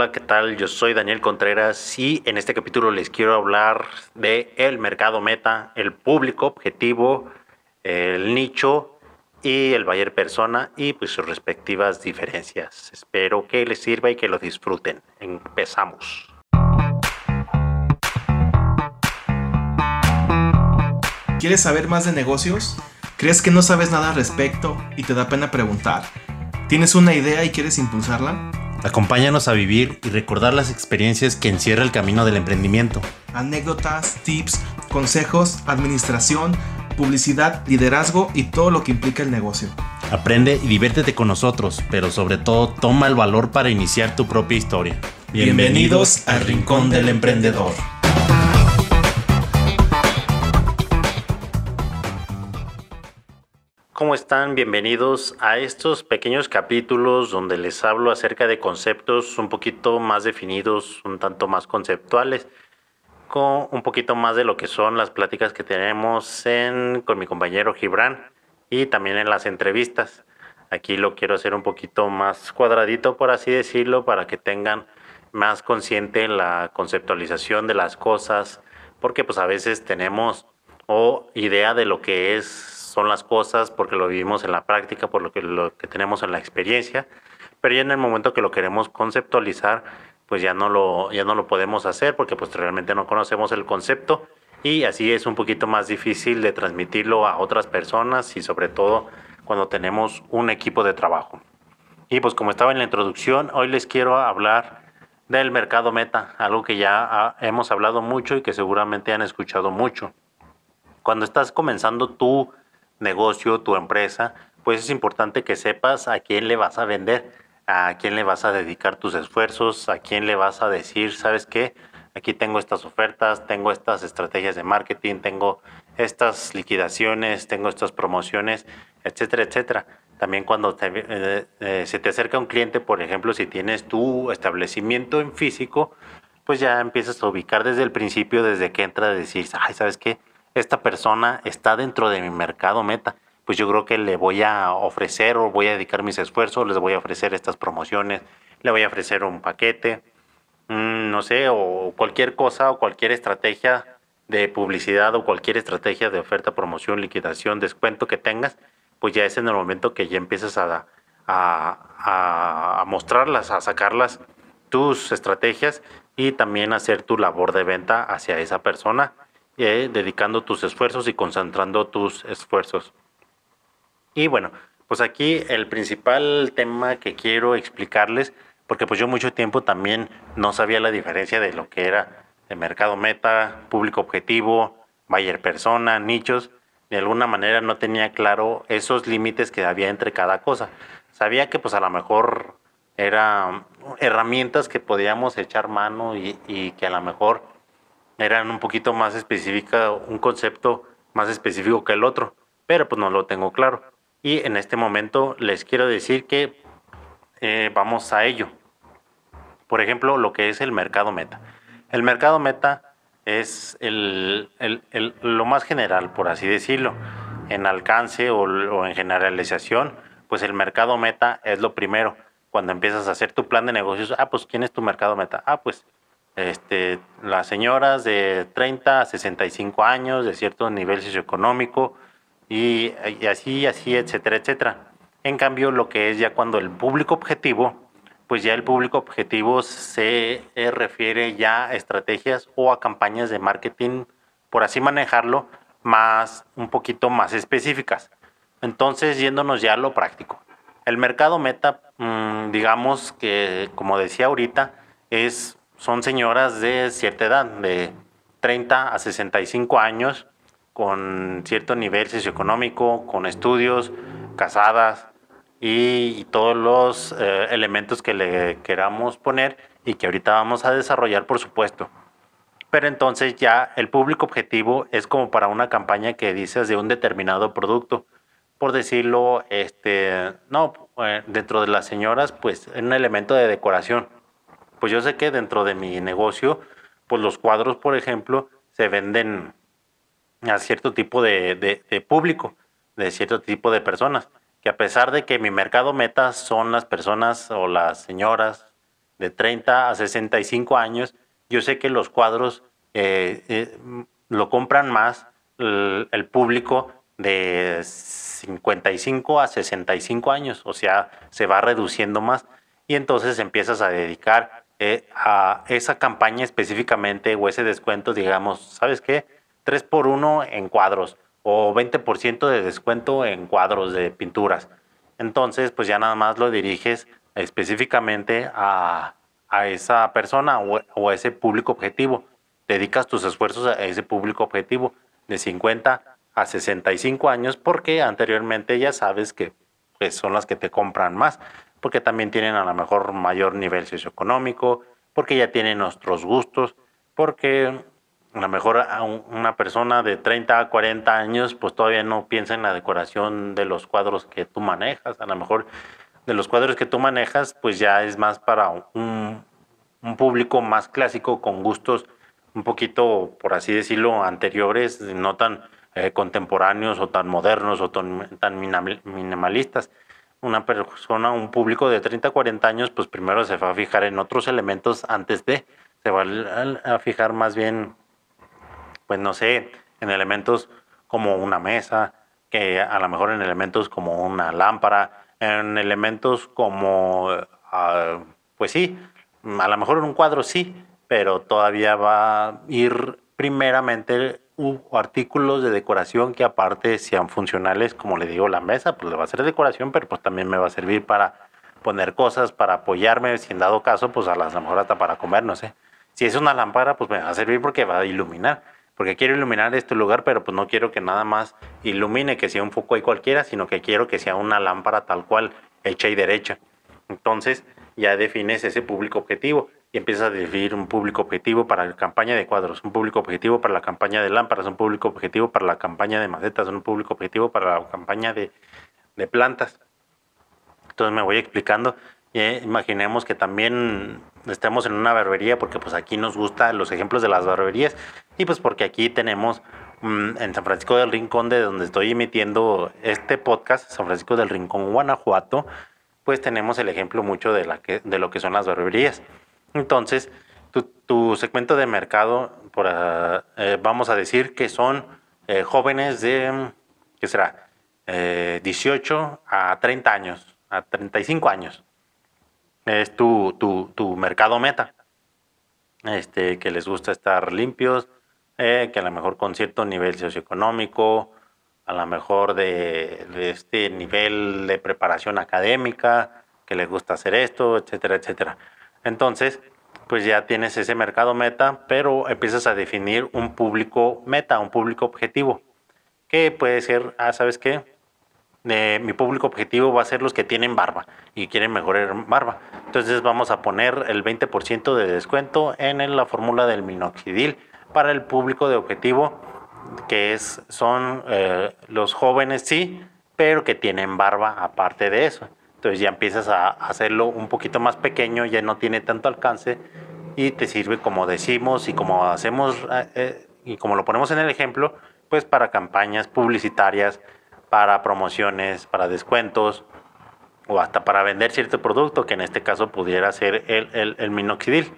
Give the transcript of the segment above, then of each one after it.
Hola, ¿qué tal? Yo soy Daniel Contreras y en este capítulo les quiero hablar de el mercado meta, el público objetivo, el nicho y el buyer persona y pues sus respectivas diferencias. Espero que les sirva y que lo disfruten. Empezamos. ¿Quieres saber más de negocios? ¿Crees que no sabes nada al respecto y te da pena preguntar? ¿Tienes una idea y quieres impulsarla? Acompáñanos a vivir y recordar las experiencias que encierra el camino del emprendimiento. Anécdotas, tips, consejos, administración, publicidad, liderazgo y todo lo que implica el negocio. Aprende y diviértete con nosotros, pero sobre todo toma el valor para iniciar tu propia historia. Bienvenidos al Rincón del Emprendedor. ¿Cómo están? Bienvenidos a estos pequeños capítulos donde les hablo acerca de conceptos un poquito más definidos, un tanto más conceptuales, con un poquito más de lo que son las pláticas que tenemos con mi compañero Gibran y también en las entrevistas. Aquí lo quiero hacer un poquito más cuadradito, por así decirlo, para que tengan más consciente la conceptualización de las cosas, porque pues a veces tenemos o idea de lo que es son las cosas, porque lo vivimos en la práctica, por lo que, lo que tenemos en la experiencia, pero ya en el momento que lo queremos conceptualizar, pues ya no lo, ya no lo podemos hacer porque pues realmente no conocemos el concepto y así es un poquito más difícil de transmitirlo a otras personas y sobre todo cuando tenemos un equipo de trabajo. Y pues como estaba en la introducción, hoy les quiero hablar del mercado meta, algo que ya hemos hablado mucho y que seguramente han escuchado mucho. Cuando estás comenzando tú negocio, tu empresa, pues es importante que sepas a quién le vas a vender, a quién le vas a dedicar tus esfuerzos, a quién le vas a decir, ¿sabes qué? Aquí tengo estas ofertas, tengo estas estrategias de marketing, tengo estas liquidaciones, tengo estas promociones, etcétera, etcétera. También cuando eh, eh, se te acerca un cliente, por ejemplo, si tienes tu establecimiento en físico, pues ya empiezas a ubicar desde el principio, desde que entra, a decir, ay, ¿sabes qué? Esta persona está dentro de mi mercado meta, pues yo creo que le voy a ofrecer o voy a dedicar mis esfuerzos, les voy a ofrecer estas promociones, le voy a ofrecer un paquete, mm, no sé, o cualquier cosa o cualquier estrategia de publicidad o cualquier estrategia de oferta, promoción, liquidación, descuento que tengas, pues ya es en el momento que ya empiezas a, a, a mostrarlas, a sacarlas tus estrategias y también hacer tu labor de venta hacia esa persona eh, dedicando tus esfuerzos y concentrando tus esfuerzos. Y bueno, pues aquí el principal tema que quiero explicarles, porque pues yo mucho tiempo también no sabía la diferencia de lo que era el mercado meta, público objetivo, buyer persona, nichos, de alguna manera no tenía claro esos límites que había entre cada cosa. Sabía que pues a lo mejor eran herramientas que podíamos echar mano y, y que a lo mejor eran un poquito más específica, un concepto más específico que el otro, pero pues no lo tengo claro. Y en este momento les quiero decir que eh, vamos a ello. Por ejemplo, lo que es el mercado meta. El mercado meta es el, lo más general, por así decirlo. En alcance o, o en generalización, pues el mercado meta es lo primero. Cuando empiezas a hacer tu plan de negocios, ah, pues ¿quién es tu mercado meta? Ah, pues este, las señoras de 30 a 65 años, de cierto nivel socioeconómico, y, y así, así, etcétera, etcétera. En cambio, lo que es ya cuando el público objetivo, pues ya el público objetivo se eh, refiere ya a estrategias o a campañas de marketing, por así manejarlo, más un poquito más específicas. Entonces, yéndonos ya a lo práctico. El mercado meta, mm, digamos que, como decía ahorita, es son señoras de cierta edad, de 30 a 65 años, con cierto nivel socioeconómico, con estudios, casadas y, todos los eh, elementos que le queramos poner y que ahorita vamos a desarrollar, por supuesto. Pero entonces ya el público objetivo es como para una campaña que dices de un determinado producto. Por decirlo, este, no, eh, dentro de las señoras, pues un elemento de decoración pues yo sé que dentro de mi negocio, pues los cuadros, por ejemplo, se venden a cierto tipo de, público, de cierto tipo de personas, que a pesar de que mi mercado meta son las personas o las señoras de 30 a 65 años, yo sé que los cuadros eh, eh, lo compran más el, el, público de 55 a 65 años, o sea, se va reduciendo más. Y entonces empiezas a dedicar eh, a esa campaña específicamente o ese descuento, digamos, ¿sabes qué? 3 por 1 en cuadros o 20% de descuento en cuadros de pinturas. Entonces, pues ya nada más lo diriges específicamente a, a esa persona o, o, a ese público objetivo. Dedicas tus esfuerzos a ese público objetivo de 50 a 65 años porque anteriormente ya sabes que pues, son las que te compran más porque también tienen a lo mejor mayor nivel socioeconómico, porque ya tienen nuestros gustos, porque a lo mejor a una persona de 30 a 40 años pues todavía no piensa en la decoración de los cuadros que tú manejas, a lo mejor de los cuadros que tú manejas pues ya es más para un, un público más clásico con gustos un poquito, por así decirlo, anteriores, no tan eh, contemporáneos o tan modernos o tan, tan minimalistas una persona, un público de 30, 40 años, pues primero se va a fijar en otros elementos antes de, se va a fijar más bien, pues no sé, en elementos como una mesa, que a lo mejor en elementos como una lámpara, en elementos como, uh, pues sí, a lo mejor en un cuadro sí, pero todavía va a ir primeramente artículos de decoración que aparte sean funcionales, como le digo, la mesa, pues le va a ser decoración, pero pues también me va a servir para poner cosas, para apoyarme, si en dado caso, pues a, las, mejor hasta para comer, no sé. Si es una lámpara, pues me va a servir porque va a iluminar, porque quiero iluminar este lugar, pero pues no quiero que nada más ilumine, que sea un foco ahí cualquiera, sino que quiero que sea una lámpara tal cual, hecha y derecha. Entonces ya defines ese público objetivo y empiezas a definir un público objetivo para la campaña de cuadros, un público objetivo para la campaña de lámparas, un público objetivo para la campaña de macetas, un público objetivo para la campaña de, de plantas. Entonces me voy explicando. Y imaginemos que también estemos en una barbería porque pues aquí nos gustan los ejemplos de las barberías y pues porque aquí tenemos mmm, en San Francisco del Rincón de donde estoy emitiendo este podcast, San Francisco del Rincón, Guanajuato, pues tenemos el ejemplo mucho de, la que, de lo que son las barberías. Entonces, tu, segmento de mercado, por, uh, eh, vamos a decir que son eh, jóvenes de, ¿qué será? Eh, 18 a 30 años, a 35 años. Es tu, tu, tu mercado meta. Este, que les gusta estar limpios, eh, que a lo mejor con cierto nivel socioeconómico, a lo mejor de, de, este nivel de preparación académica, que les gusta hacer esto, etcétera, etcétera. Entonces, pues ya tienes ese mercado meta, pero empiezas a definir un público meta, un público objetivo, que puede ser, ah, ¿sabes qué? Mi público objetivo va a ser los que tienen barba y quieren mejorar barba. Entonces vamos a poner el 20% de descuento en la fórmula del minoxidil para el público de objetivo, que es, son eh, los jóvenes, sí, pero que tienen barba aparte de eso. Entonces ya empiezas a hacerlo un poquito más pequeño, ya no tiene tanto alcance y te sirve como decimos y como hacemos eh, eh, y como lo ponemos en el ejemplo, pues para campañas publicitarias, para promociones, para descuentos o hasta para vender cierto producto que en este caso pudiera ser el, el, minoxidil.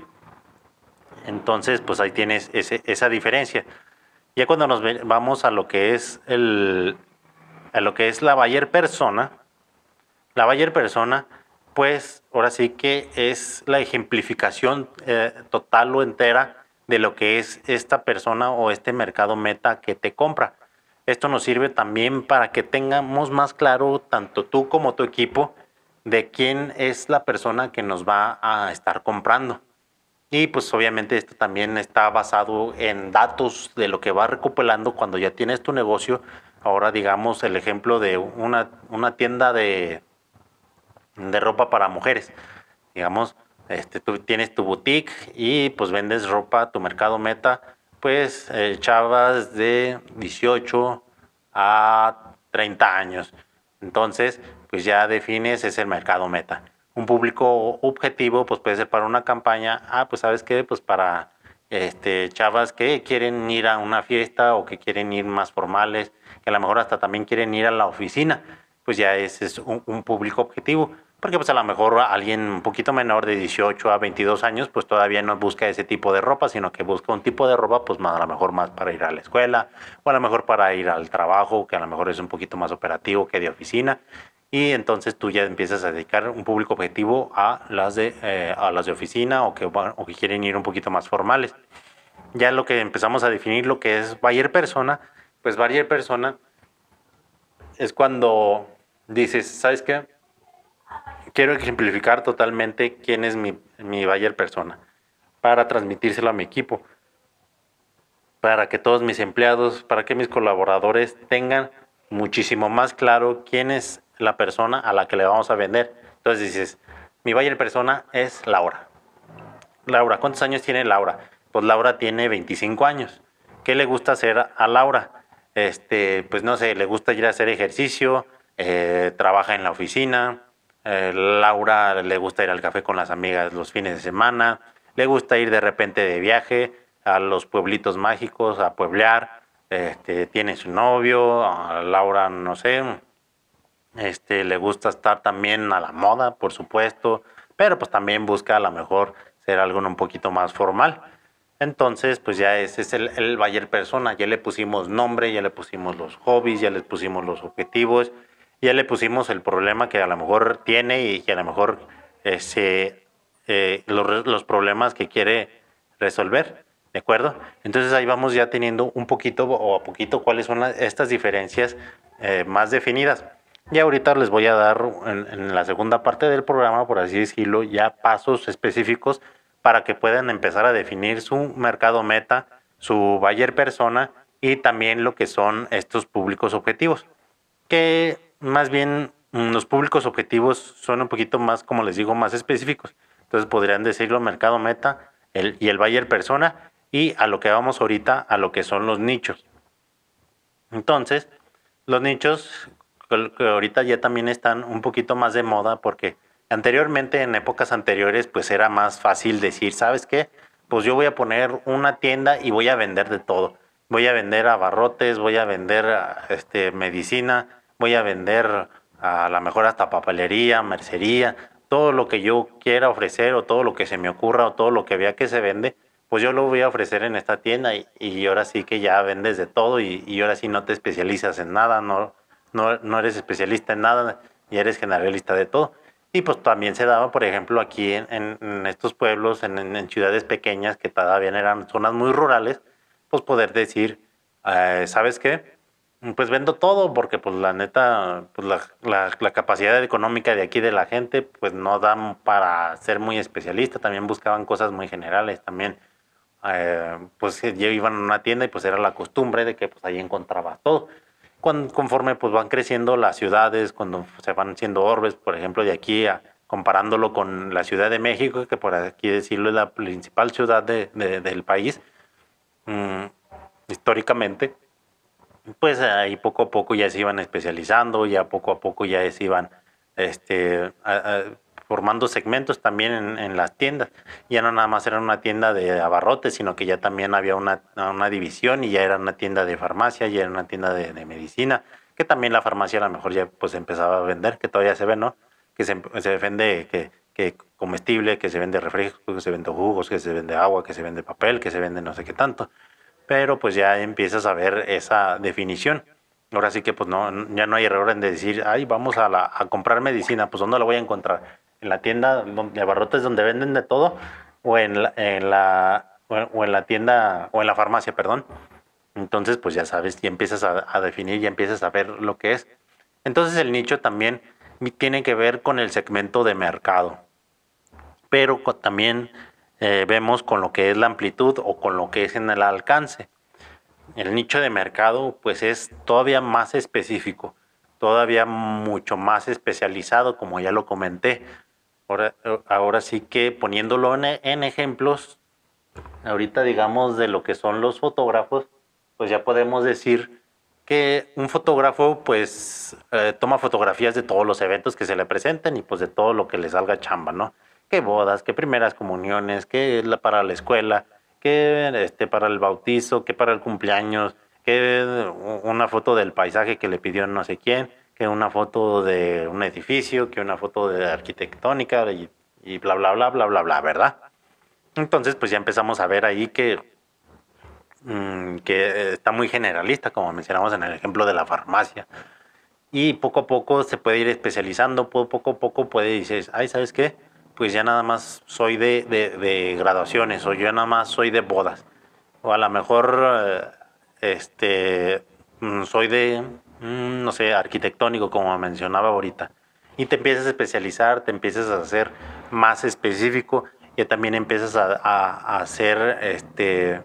Entonces, pues ahí tienes ese, esa diferencia. Ya cuando nos vamos a lo que es el, a lo que es la Bayer persona, la Bayer persona, pues ahora sí que es la ejemplificación eh, total o entera de lo que es esta persona o este mercado meta que te compra. Esto nos sirve también para que tengamos más claro, tanto tú como tu equipo, de quién es la persona que nos va a estar comprando. Y pues obviamente esto también está basado en datos de lo que va recopilando cuando ya tienes tu negocio. Ahora digamos el ejemplo de una, una tienda de, de ropa para mujeres. Digamos, este, tú tienes tu boutique y pues vendes ropa, tu mercado meta, pues eh, chavas de 18 a 30 años. Entonces, pues ya defines ese mercado meta. Un público objetivo, pues puede ser para una campaña, ah, pues sabes qué, pues para este, chavas que quieren ir a una fiesta o que quieren ir más formales, que a lo mejor hasta también quieren ir a la oficina pues ya ese es un, público objetivo. porque pues a lo mejor alguien un poquito menor de 18 a 22 años pues todavía no busca ese tipo de ropa, sino que busca un tipo de ropa pues más, a lo mejor más para ir a la escuela o a lo mejor para ir al trabajo, que a lo mejor es un poquito más operativo que de oficina. Y entonces tú ya empiezas a dedicar un público objetivo a las de, eh, a las de oficina o que, o que quieren ir un poquito más formales. Ya lo que empezamos a definir lo que es buyer persona, pues buyer persona es cuando dices, ¿sabes qué? quiero ejemplificar totalmente quién es mi, mi buyer persona para transmitírselo a mi equipo, para que todos mis empleados, para que mis colaboradores tengan muchísimo más claro quién es la persona a la que le vamos a vender. Entonces dices, mi buyer persona es Laura. Laura, ¿cuántos años tiene Laura? Pues Laura tiene 25 años. ¿Qué le gusta hacer a Laura? Este, pues no sé, le gusta ir a hacer ejercicio, eh, trabaja en la oficina, eh, Laura le gusta ir al café con las amigas los fines de semana, le gusta ir de repente de viaje a los pueblitos mágicos, a pueblear, este, tiene su novio, a Laura no sé, este, le gusta estar también a la moda, por supuesto, pero pues también busca a lo mejor ser algo un poquito más formal. Entonces, pues ya ese es el, el Bayer persona, ya le pusimos nombre, ya le pusimos los hobbies, ya le pusimos los objetivos, ya le pusimos el problema que a lo mejor tiene y que a lo mejor ese, eh, los, los, problemas que quiere resolver. ¿De acuerdo? Entonces ahí vamos ya teniendo un poquito o a poquito cuáles son estas diferencias eh, más definidas. Y ahorita les voy a dar en, en, la segunda parte del programa, por así decirlo, ya pasos específicos para que puedan empezar a definir su mercado meta, su buyer persona y también lo que son estos públicos objetivos. Que más bien mm, los públicos objetivos son un poquito más, como les digo, más específicos. Entonces podrían decirlo mercado meta el, y el buyer persona y a lo que vamos ahorita, a lo que son los nichos. Entonces, los nichos que ahorita ya también están un poquito más de moda porque anteriormente, en épocas anteriores, pues era más fácil decir, ¿sabes qué? Pues yo voy a poner una tienda y voy a vender de todo. Voy a vender abarrotes, voy a vender este, medicina, voy a vender a lo mejor hasta papelería, mercería, todo lo que yo quiera ofrecer o todo lo que se me ocurra o todo lo que vea que se vende, pues yo lo voy a ofrecer en esta tienda y, ahora sí que ya vendes de todo y, ahora sí no te especializas en nada, no, no, no, eres especialista en nada y eres generalista de todo. Y pues también se daba, por ejemplo, aquí en, en estos pueblos, en, en, ciudades pequeñas que todavía eran zonas muy rurales, pues poder decir, eh, ¿sabes qué? pues vendo todo porque pues la neta, pues la, la, capacidad económica de aquí de la gente pues no dan para ser muy especialista, también buscaban cosas muy generales, también eh, pues iban a una tienda y pues era la costumbre de que pues ahí encontrabas todo. Conforme pues van creciendo las ciudades, cuando se van siendo orbes, por ejemplo de aquí comparándolo con la Ciudad de México, que por aquí decirlo es la principal ciudad de, de, del país, mmm, históricamente, pues ahí poco a poco ya se iban especializando, ya poco a poco ya se iban este, formando segmentos también en, las tiendas. Ya no nada más era una tienda de abarrotes, sino que ya también había una, una división y ya era una tienda de farmacia, ya era una tienda de, de, medicina, que también la farmacia a lo mejor ya pues empezaba a vender, que todavía se ve, ¿no? Que se, se vende que, que comestible, que se vende refrescos, que se vende jugos, que se vende agua, que se vende papel, que se vende no sé qué tanto pero pues ya empiezas a ver esa definición. Ahora sí que pues no, ya no hay error en decir, ay, vamos a, la, a comprar medicina, pues ¿dónde la voy a encontrar? ¿En la tienda de abarrotes donde venden de todo? ¿O en la, en la, o en la tienda, o en la farmacia, perdón? Entonces pues ya sabes, ya empiezas a, a definir, ya empiezas a ver lo que es. Entonces el nicho también tiene que ver con el segmento de mercado, pero también eh, vemos con lo que es la amplitud o con lo que es en el alcance. El nicho de mercado pues es todavía más específico, todavía mucho más especializado, como ya lo comenté. Ahora, sí que poniéndolo en, en ejemplos, ahorita digamos de lo que son los fotógrafos, pues ya podemos decir que un fotógrafo pues eh, toma fotografías de todos los eventos que se le presenten y pues de todo lo que le salga chamba, ¿no? que bodas, que primeras comuniones, que para la escuela, que este, para el bautizo, que para el cumpleaños, que una foto del paisaje que le pidió no sé quién, que una foto de un edificio, que una foto de arquitectónica y, y bla, bla, bla, bla, bla, bla, ¿verdad? Entonces, pues ya empezamos a ver ahí que, mm, que está muy generalista, como mencionamos en el ejemplo de la farmacia. Y poco a poco se puede ir especializando, poco a poco puede decir, ay, ¿sabes qué? Pues ya nada más soy de, de, graduaciones o yo nada más soy de bodas. O a lo mejor, eh, este, mm, soy de, no sé, arquitectónico, como mencionaba ahorita. Y te empiezas a especializar, te empiezas a hacer más específico ya también empiezas a, hacer, este,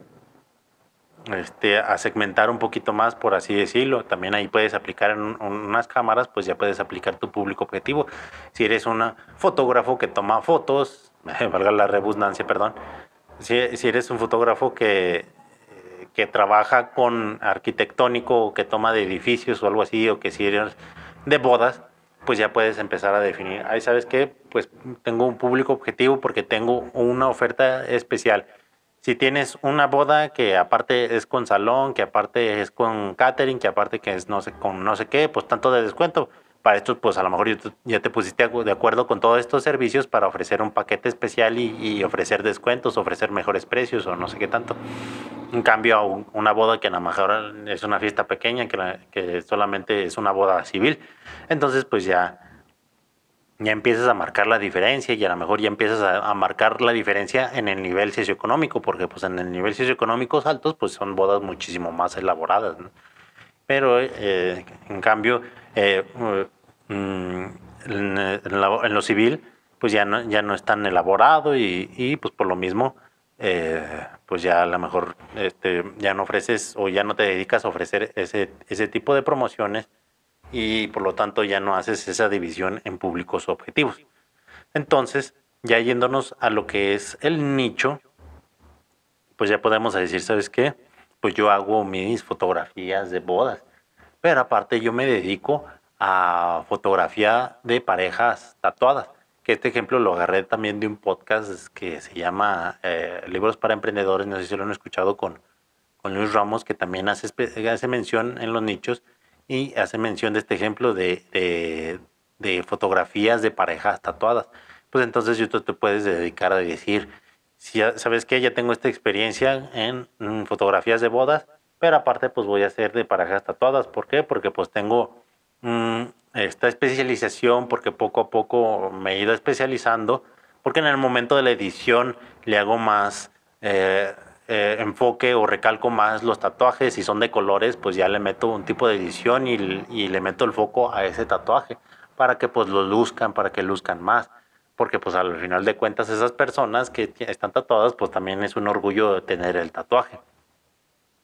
este, a segmentar un poquito más, por así decirlo. También ahí puedes aplicar en, unas cámaras, pues ya puedes aplicar tu público objetivo. Si eres un fotógrafo que toma fotos, valga la redundancia, perdón, si, si, eres un fotógrafo que, que trabaja con arquitectónico o que toma de edificios o algo así, o que si de bodas, pues ya puedes empezar a definir, ahí sabes qué, pues tengo un público objetivo porque tengo una oferta especial. Si tienes una boda que aparte es con salón, que aparte es con catering, que aparte que es no sé con no sé qué, pues tanto de descuento. Para esto, pues a lo mejor ya te pusiste de acuerdo con todos estos servicios para ofrecer un paquete especial y, ofrecer descuentos, ofrecer mejores precios o no sé qué tanto. En cambio, una boda que a lo mejor es una fiesta pequeña, que, que solamente es una boda civil, entonces pues ya, ya empiezas a marcar la diferencia y a lo mejor ya empiezas a, marcar la diferencia en el nivel socioeconómico, porque pues en el nivel socioeconómico altos pues son bodas muchísimo más elaboradas, Pero eh, en cambio, eh, mm, en, lo civil pues ya no, ya no es tan elaborado y, y pues por lo mismo eh, pues ya a lo mejor este, ya no ofreces o ya no te dedicas a ofrecer ese, ese tipo de promociones y por lo tanto ya no haces esa división en públicos objetivos. Entonces, ya yéndonos a lo que es el nicho, pues ya podemos decir, ¿sabes qué? Pues yo hago mis fotografías de bodas, pero aparte yo me dedico a fotografía de parejas tatuadas que este ejemplo lo agarré también de un podcast que se llama eh, Libros para Emprendedores, no sé si lo han escuchado con, con Luis Ramos, que también hace, hace mención en los nichos y hace mención de este ejemplo de, de, fotografías de parejas tatuadas. Pues entonces tú te puedes dedicar a decir, si sabes que ya tengo esta experiencia en, fotografías de bodas, pero aparte pues voy a hacer de parejas tatuadas. ¿Por qué? Porque pues tengo esta especialización porque poco a poco me he ido especializando, porque en el momento de la edición le hago más eh, eh, enfoque o recalco más los tatuajes, si son de colores, pues ya le meto un tipo de edición y, y le meto el foco a ese tatuaje para que pues lo luzcan, para que luzcan más porque pues al final de cuentas esas personas que están tatuadas pues también es un orgullo tener el tatuaje.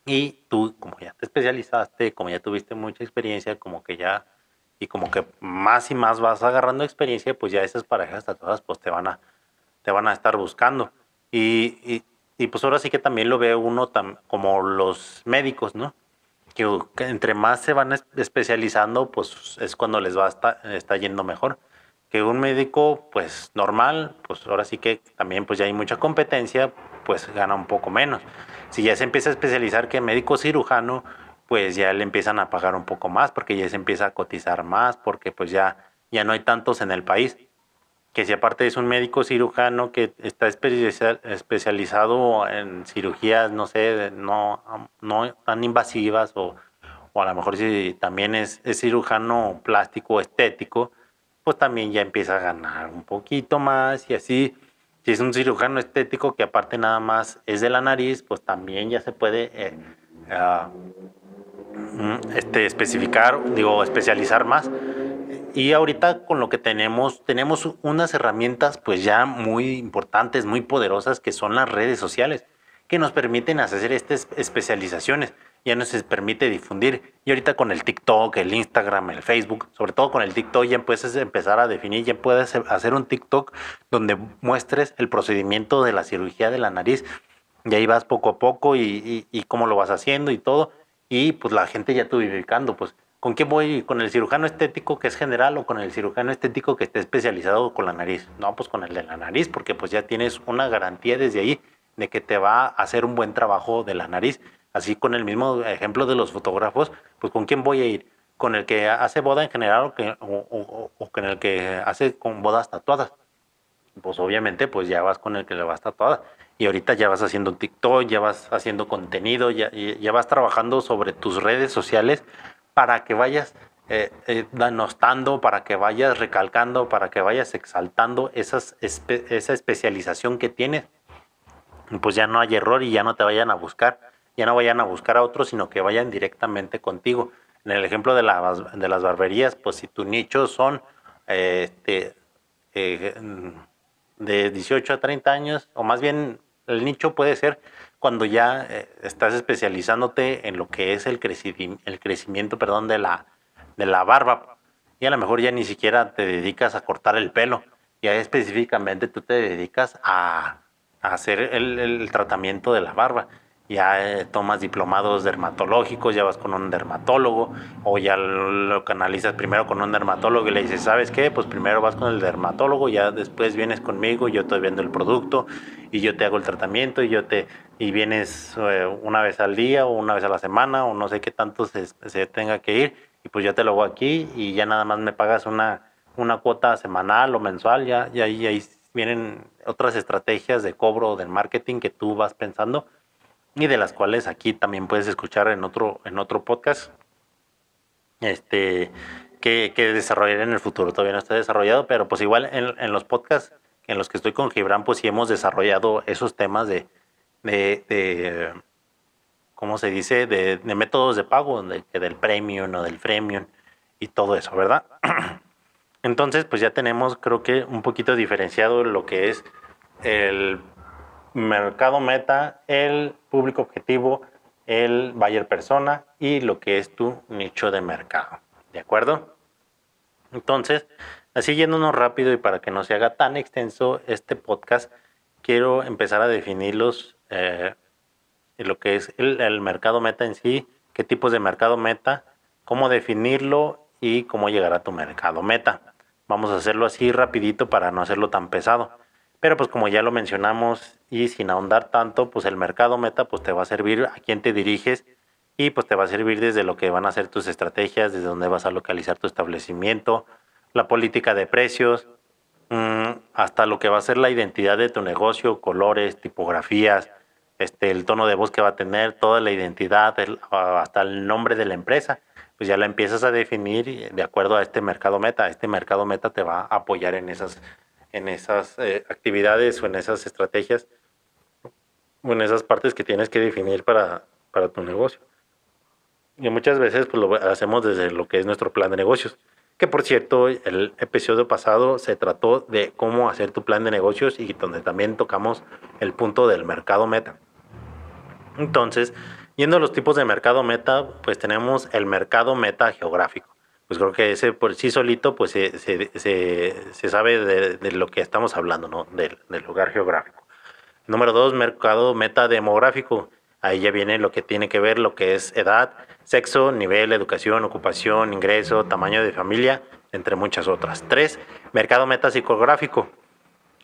Y tú como ya te especializaste, como ya tuviste mucha experiencia, como que ya y como que más y más vas agarrando experiencia, pues ya esas parejas tatuadas pues te van a, te van a estar buscando. Y, y, pues ahora sí que también lo ve uno como los médicos, ¿no? Que, entre más se van especializando, pues es cuando les va a estar está yendo mejor. Que un médico, pues normal, pues ahora sí que también pues ya hay mucha competencia, pues gana un poco menos. Si ya se empieza a especializar que médico cirujano, pues ya le empiezan a pagar un poco más porque ya se empieza a cotizar más porque pues ya, ya no hay tantos en el país. Que si aparte es un médico cirujano que está especializado en cirugías, no sé, no, no tan invasivas o, o a lo mejor si también es, es cirujano plástico estético, pues también ya empieza a ganar un poquito más y así. Si es un cirujano estético que aparte nada más es de la nariz, pues también ya se puede eh, ah, este, especificar, digo, especializar más. Y ahorita con lo que tenemos, tenemos unas herramientas pues ya muy importantes, muy poderosas, que son las redes sociales, que nos permiten hacer estas especializaciones, ya nos permite difundir. Y ahorita con el TikTok, el Instagram, el Facebook, sobre todo con el TikTok, ya puedes empezar a definir, ya puedes hacer un TikTok donde muestres el procedimiento de la cirugía de la nariz. Y ahí vas poco a poco y, cómo lo vas haciendo y todo y pues la gente ya estuvo ubicando, pues, ¿con quién voy? ¿Con el cirujano estético que es general o con el cirujano estético que esté especializado con la nariz? No, pues con el de la nariz, porque pues ya tienes una garantía desde ahí de que te va a hacer un buen trabajo de la nariz. Así con el mismo ejemplo de los fotógrafos, pues ¿con quién voy a ir? con el que hace boda en general o, que, o, con el que hace con bodas tatuadas. Pues obviamente pues ya vas con el que le vas tatuada. Y ahorita ya vas haciendo TikTok, ya vas haciendo contenido, ya, ya vas trabajando sobre tus redes sociales para que vayas eh, eh, denostando, para que vayas recalcando, para que vayas exaltando esas esa especialización que tienes. Pues ya no hay error y ya no te vayan a buscar, ya no vayan a buscar a otros, sino que vayan directamente contigo. En el ejemplo de, las barberías, pues si tu nicho son este, eh, de 18 a 30 años, o más bien el nicho puede ser cuando ya eh, estás especializándote en lo que es el, el crecimiento perdón, de, la, de la barba. Y a lo mejor ya ni siquiera te dedicas a cortar el pelo, ya específicamente tú te dedicas a, hacer el, tratamiento de la barba ya eh, tomas diplomados dermatológicos, ya vas con un dermatólogo o ya lo canalizas primero con un dermatólogo y le dices, ¿sabes qué? Pues primero vas con el dermatólogo, ya después vienes conmigo, yo estoy viendo el producto y yo te hago el tratamiento y yo te y vienes eh, una vez al día o una vez a la semana o no sé qué tanto se, tenga que ir y pues yo te lo hago aquí y ya nada más me pagas una, una cuota semanal o mensual, ya, y ahí, vienen otras estrategias de cobro del marketing que tú vas pensando y de las cuales aquí también puedes escuchar en otro, en otro podcast este, que, que desarrollaré en el futuro. Todavía no está desarrollado, pero pues igual en, en, los podcasts en los que estoy con Gibran, pues sí hemos desarrollado esos temas de, de, de ¿cómo se dice? De, de métodos de pago, de, del premium o del freemium y todo eso, ¿verdad? Entonces, pues ya tenemos, creo que un poquito diferenciado lo que es el mercado meta, el público objetivo, el buyer persona y lo que es tu nicho de mercado. ¿De acuerdo? Entonces, así yéndonos rápido y para que no se haga tan extenso este podcast, quiero empezar a definirlos, eh, lo que es el, el mercado meta en sí, qué tipos de mercado meta, cómo definirlo y cómo llegar a tu mercado meta. Vamos a hacerlo así rapidito para no hacerlo tan pesado. Pero pues como ya lo mencionamos y sin ahondar tanto, pues el mercado meta pues te va a servir a quién te diriges y pues te va a servir desde lo que van a ser tus estrategias, desde dónde vas a localizar tu establecimiento, la política de precios, mm, hasta lo que va a ser la identidad de tu negocio, colores, tipografías, este, el tono de voz que va a tener, toda la identidad, hasta el nombre de la empresa, pues ya la empiezas a definir de acuerdo a este mercado meta. Este mercado meta te va a apoyar en esas en esas eh, actividades o en esas estrategias o en esas partes que tienes que definir para, para tu negocio. Y muchas veces pues, lo hacemos desde lo que es nuestro plan de negocios. Que por cierto, el episodio pasado se trató de cómo hacer tu plan de negocios y donde también tocamos el punto del mercado meta. Entonces, yendo a los tipos de mercado meta, pues tenemos el mercado meta geográfico pues creo que ese por sí solito pues se, se, sabe de, lo que estamos hablando, ¿no? Del, lugar geográfico. Número dos, mercado meta demográfico. Ahí ya viene lo que tiene que ver lo que es edad, sexo, nivel, educación, ocupación, ingreso, tamaño de familia, entre muchas otras. Tres, mercado meta psicográfico.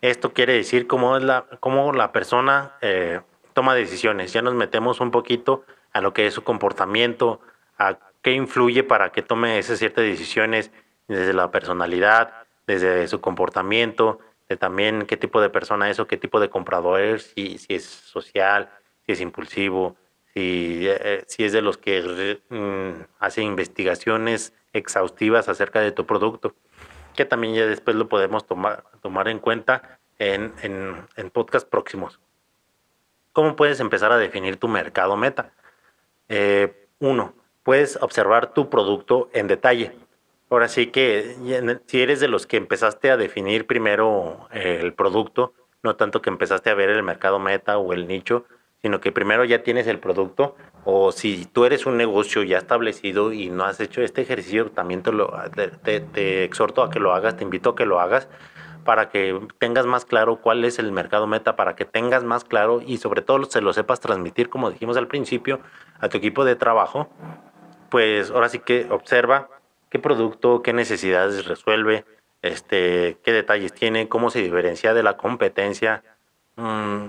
Esto quiere decir cómo, es la, cómo la persona eh, toma decisiones. Ya nos metemos un poquito a lo que es su comportamiento, a qué influye para que tome esas ciertas decisiones desde la personalidad, desde su comportamiento, de también qué tipo de persona es o qué tipo de comprador es, si, es social, si es impulsivo, si, eh, si es de los que mm, hace investigaciones exhaustivas acerca de tu producto, que también ya después lo podemos tomar, tomar en cuenta en, en, en podcast próximos. ¿Cómo puedes empezar a definir tu mercado meta? Eh, uno, puedes observar tu producto en detalle. Ahora sí que si eres de los que empezaste a definir primero eh, el producto, no tanto que empezaste a ver el mercado meta o el nicho, sino que primero ya tienes el producto, o si tú eres un negocio ya establecido y no has hecho este ejercicio, también te, lo, te, te exhorto a que lo hagas, te invito a que lo hagas para que tengas más claro cuál es el mercado meta, para que tengas más claro y sobre todo se lo sepas transmitir, como dijimos al principio, a tu equipo de trabajo pues ahora sí que observa qué producto, qué necesidades resuelve, este, qué detalles tiene, cómo se diferencia de la competencia mm,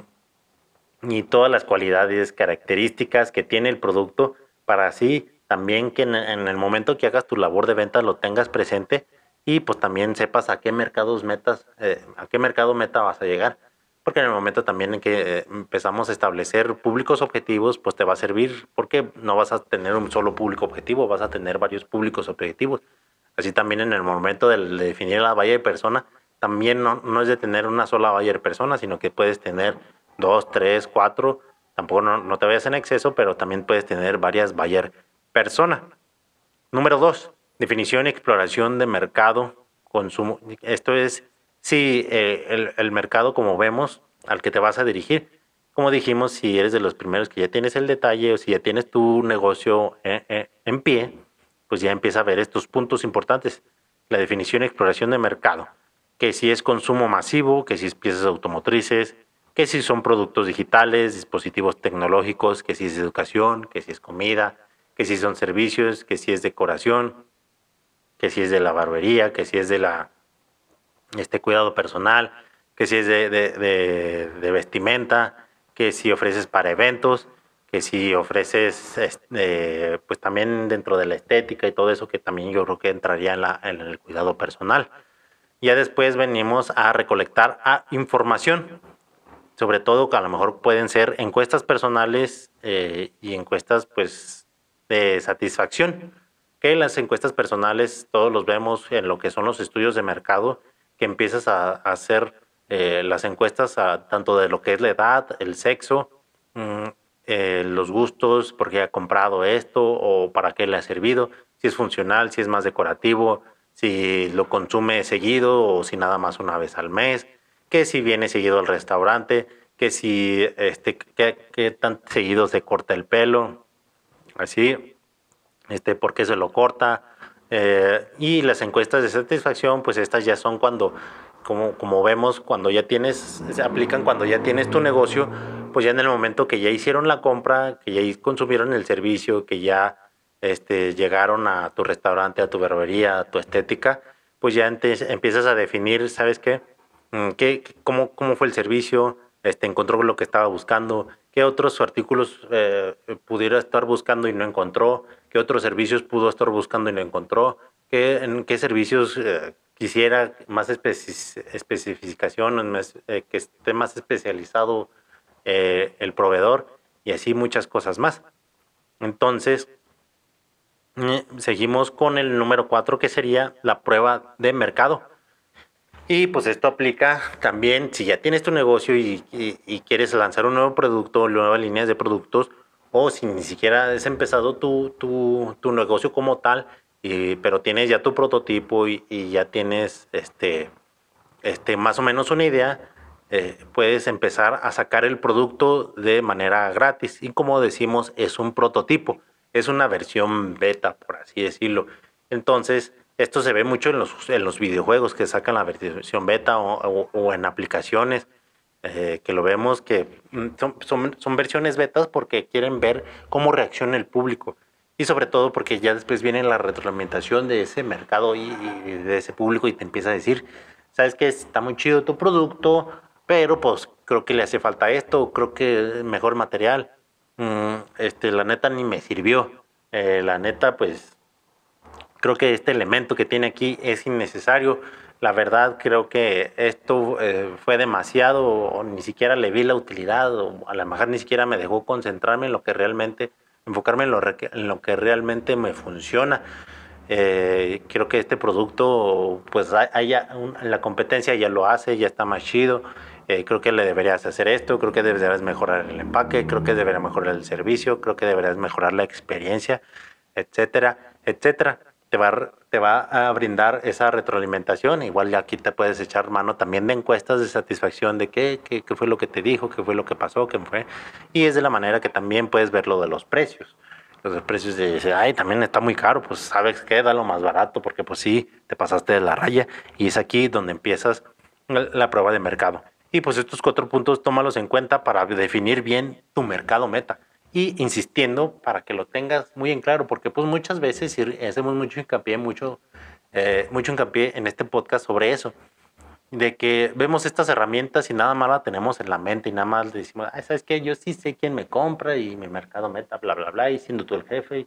y todas las cualidades, características que tiene el producto para así también que en, el momento que hagas tu labor de venta lo tengas presente y pues también sepas a qué mercados metas, eh, a qué mercado meta vas a llegar. Porque en el momento también en que eh, empezamos a establecer públicos objetivos, pues te va a servir porque no vas a tener un solo público objetivo, vas a tener varios públicos objetivos. Así también en el momento de, definir la valla de persona, también no, no, es de tener una sola buyer persona, sino que puedes tener dos, tres, cuatro, tampoco no, no te vayas en exceso, pero también puedes tener varias buyer persona. Número dos, definición y exploración de mercado, consumo. Esto es si eh, el, el, mercado, como vemos, al que te vas a dirigir. Como dijimos, si eres de los primeros que ya tienes el detalle o si ya tienes tu negocio eh, eh, en pie, pues ya empieza a ver estos puntos importantes. La definición y exploración de mercado que si es consumo masivo, que si es piezas automotrices, que si son productos digitales, dispositivos tecnológicos, que si es educación, que si es comida, que si son servicios, que si es decoración, que si es de la barbería, que si es de la este cuidado personal, que si es de, de, vestimenta, que si ofreces para eventos, que si ofreces este, pues también dentro de la estética y todo eso que también yo creo que entraría en, la, en el cuidado personal. Ya después venimos a recolectar a información, sobre todo que a lo mejor pueden ser encuestas personales eh, y encuestas pues de satisfacción. Que las encuestas personales todos los vemos en lo que son los estudios de mercado, que empiezas a, hacer eh, las encuestas a, tanto de lo que es la edad, el sexo, mm, eh, los gustos, por qué ha comprado esto o para qué le ha servido, si es funcional, si es más decorativo, si lo consume seguido o si nada más una vez al mes, que si viene seguido al restaurante, que si este, que, tan seguido se corta el pelo, así, este, por qué se lo corta. Eh, y las encuestas de satisfacción, pues estas ya son cuando, como, como vemos, cuando ya tienes, se aplican cuando ya tienes tu negocio, pues ya en el momento que ya hicieron la compra, que ya consumieron el servicio, que ya este, llegaron a tu restaurante, a tu barbería, a tu estética, pues ya empiezas a definir, ¿sabes qué? Mm, ¿Qué, cómo, ¿Cómo fue el servicio? Este, ¿Encontró lo que estaba buscando? ¿Qué otros artículos eh, pudiera estar buscando y no encontró? ¿Qué otros servicios pudo estar buscando y no encontró? ¿Qué, ¿En qué servicios eh, quisiera más especificación, eh, que esté más especializado el proveedor? Y así muchas cosas más. Entonces, seguimos con el número 4 que sería la prueba de mercado. Y pues esto aplica también si ya tienes tu negocio y, quieres lanzar un nuevo producto, nuevas líneas de productos, o si ni siquiera has empezado tu, tu, negocio como tal, y, pero tienes ya tu prototipo y, ya tienes este, este, más o menos una idea, eh, puedes empezar a sacar el producto de manera gratis. Y como decimos, es un prototipo es una versión beta, por así decirlo. Entonces, esto se ve mucho en los, en los videojuegos que sacan la versión beta o, en aplicaciones, eh, que lo vemos que mm, son, son, versiones betas porque quieren ver cómo reacciona el público. Y sobre todo porque ya después viene la retroalimentación de ese mercado y, de ese público y te empieza a decir, sabes que está muy chido tu producto, pero pues creo que le hace falta esto, creo que mejor material Mm, este, la neta ni me sirvió. Eh, la neta, pues creo que este elemento que tiene aquí es innecesario. La verdad, creo que esto eh, fue demasiado, o ni siquiera le vi la utilidad, o a lo mejor ni siquiera me dejó concentrarme en lo que realmente, enfocarme en lo, en lo que realmente me funciona. Eh, creo que este producto, pues haya, la competencia ya lo hace, ya está más chido. Eh, creo que le deberías hacer esto, creo que deberías mejorar el empaque, creo que deberías mejorar el servicio, creo que deberías mejorar la experiencia, etcétera, etcétera. Te va, te va a brindar esa retroalimentación. Igual aquí te puedes echar mano también de encuestas de satisfacción de qué, qué, qué fue lo que te dijo, qué fue lo que pasó, qué fue. Y es de la manera que también puedes ver lo de los precios los precios de ay, también está muy caro, pues sabes que da lo más barato porque pues sí, te pasaste de la raya y es aquí donde empiezas la prueba de mercado. Y pues estos cuatro puntos tómalos en cuenta para definir bien tu mercado meta. Y insistiendo para que lo tengas muy en claro, porque pues muchas veces hacemos mucho hincapié, mucho, eh, mucho hincapié en este podcast sobre eso. De que vemos estas herramientas y nada más la tenemos en la mente y nada más decimos, ¿sabes qué? Yo sí sé quién me compra y mi mercado meta, bla, bla, bla, y siendo tú el jefe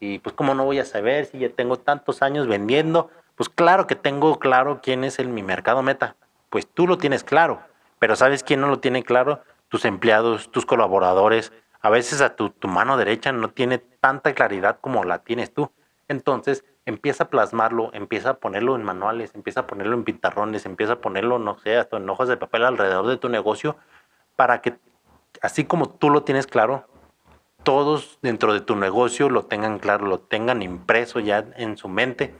Y pues cómo no voy a saber si ya tengo tantos años vendiendo. Pues claro que tengo claro quién es el, mi mercado meta. Pues tú lo tienes claro. Pero ¿sabes quién no lo tiene claro? Tus empleados, tus colaboradores. A veces a tu, mano derecha no tiene tanta claridad como la tienes tú. Entonces empieza a plasmarlo, empieza a ponerlo en manuales, empieza a ponerlo en pintarrones, empieza a ponerlo, no sé, hasta en hojas de papel alrededor de tu negocio para que así como tú lo tienes claro, todos dentro de tu negocio lo tengan claro, lo tengan impreso ya en su mente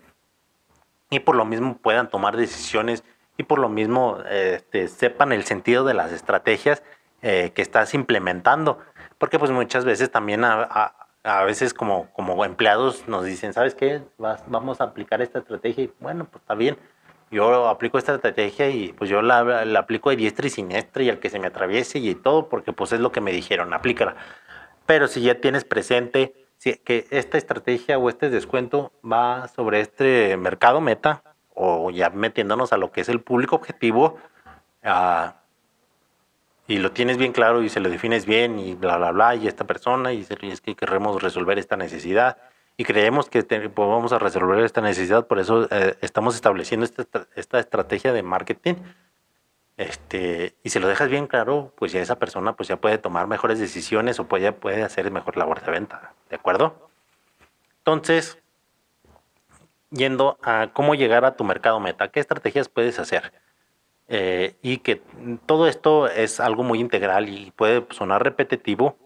y por lo mismo puedan tomar decisiones y por lo mismo este, sepan el sentido de las estrategias eh, que estás implementando. Porque pues muchas veces también a, a, veces como, como empleados nos dicen, ¿sabes qué? vamos a aplicar esta estrategia y bueno, pues está bien. Yo aplico esta estrategia y pues yo la, la aplico de diestra y siniestra y al que se me atraviese y todo porque pues es lo que me dijeron, aplícala. Pero si ya tienes presente que esta estrategia o este descuento va sobre este mercado meta o ya metiéndonos a lo que es el público objetivo uh, y lo tienes bien claro y se lo defines bien y bla, bla, bla, y esta persona y es que queremos resolver esta necesidad y creemos que vamos a resolver esta necesidad, por eso eh, estamos estableciendo esta, esta estrategia de marketing este, y si lo dejas bien claro, pues ya esa persona pues ya puede tomar mejores decisiones o puede, puede hacer mejor labor de venta, ¿de acuerdo? Entonces, yendo a cómo llegar a tu mercado meta, ¿qué estrategias puedes hacer? Eh, y que todo esto es algo muy integral y puede sonar repetitivo,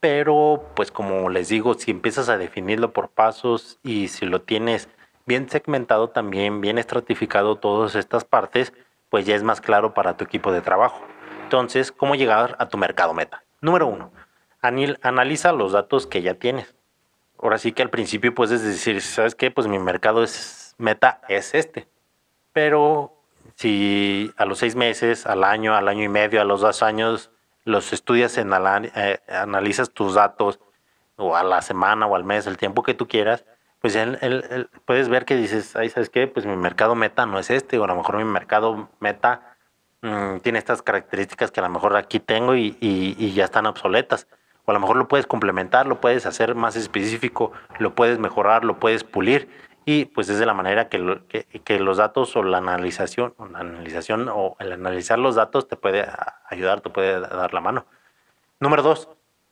pero pues como les digo, si empiezas a definirlo por pasos y si lo tienes bien segmentado también, bien estratificado todas estas partes, pues ya es más claro para tu equipo de trabajo. Entonces, ¿cómo llegar a tu mercado meta? Número uno, analiza los datos que ya tienes. Ahora sí que al principio puedes decir, ¿sabes qué? Pues mi mercado es meta es este. Pero si a los seis meses, al año, al año y medio, a los dos años, los estudias, en eh, analizas tus datos, o a la semana o al mes, el tiempo que tú quieras, pues él, puedes ver que dices, ay, ¿sabes qué? Pues mi mercado meta no es este, o a lo mejor mi mercado meta mm, tiene estas características que a lo mejor aquí tengo y, y, ya están obsoletas. O a lo mejor lo puedes complementar, lo puedes hacer más específico, lo puedes mejorar, lo puedes pulir. Y pues es de la manera que, que, los datos o la analización, o la analización o el analizar los datos te puede ayudar, te puede dar la mano. Número dos,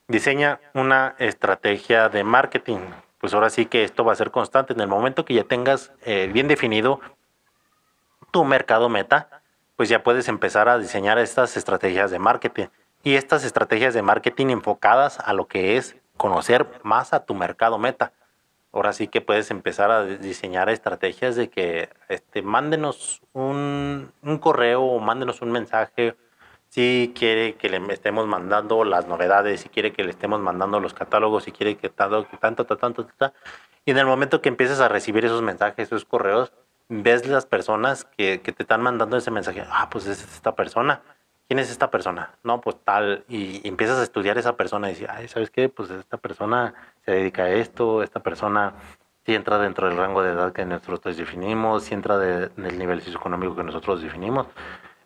diseña una estrategia de marketing pues ahora sí que esto va a ser constante. En el momento que ya tengas eh, bien definido tu mercado meta, pues ya puedes empezar a diseñar estas estrategias de marketing. Y estas estrategias de marketing enfocadas a lo que es conocer más a tu mercado meta. Ahora sí que puedes empezar a diseñar estrategias de que este, mándenos un, un correo o mándenos un mensaje si quiere que le estemos mandando las novedades, si quiere que le estemos mandando los catálogos, si quiere que tanto, tanto, tanto, tanto, y en el momento que empieces a recibir esos mensajes, esos correos, ves las personas que, que te están mandando ese mensaje, ah, pues es esta persona, ¿quién es esta persona? No, pues tal, y, empiezas a estudiar esa persona y dices, ay, ¿sabes qué? Pues esta persona se dedica a esto, esta persona si entra dentro del rango de edad que nosotros definimos, si entra de, del nivel socioeconómico que nosotros definimos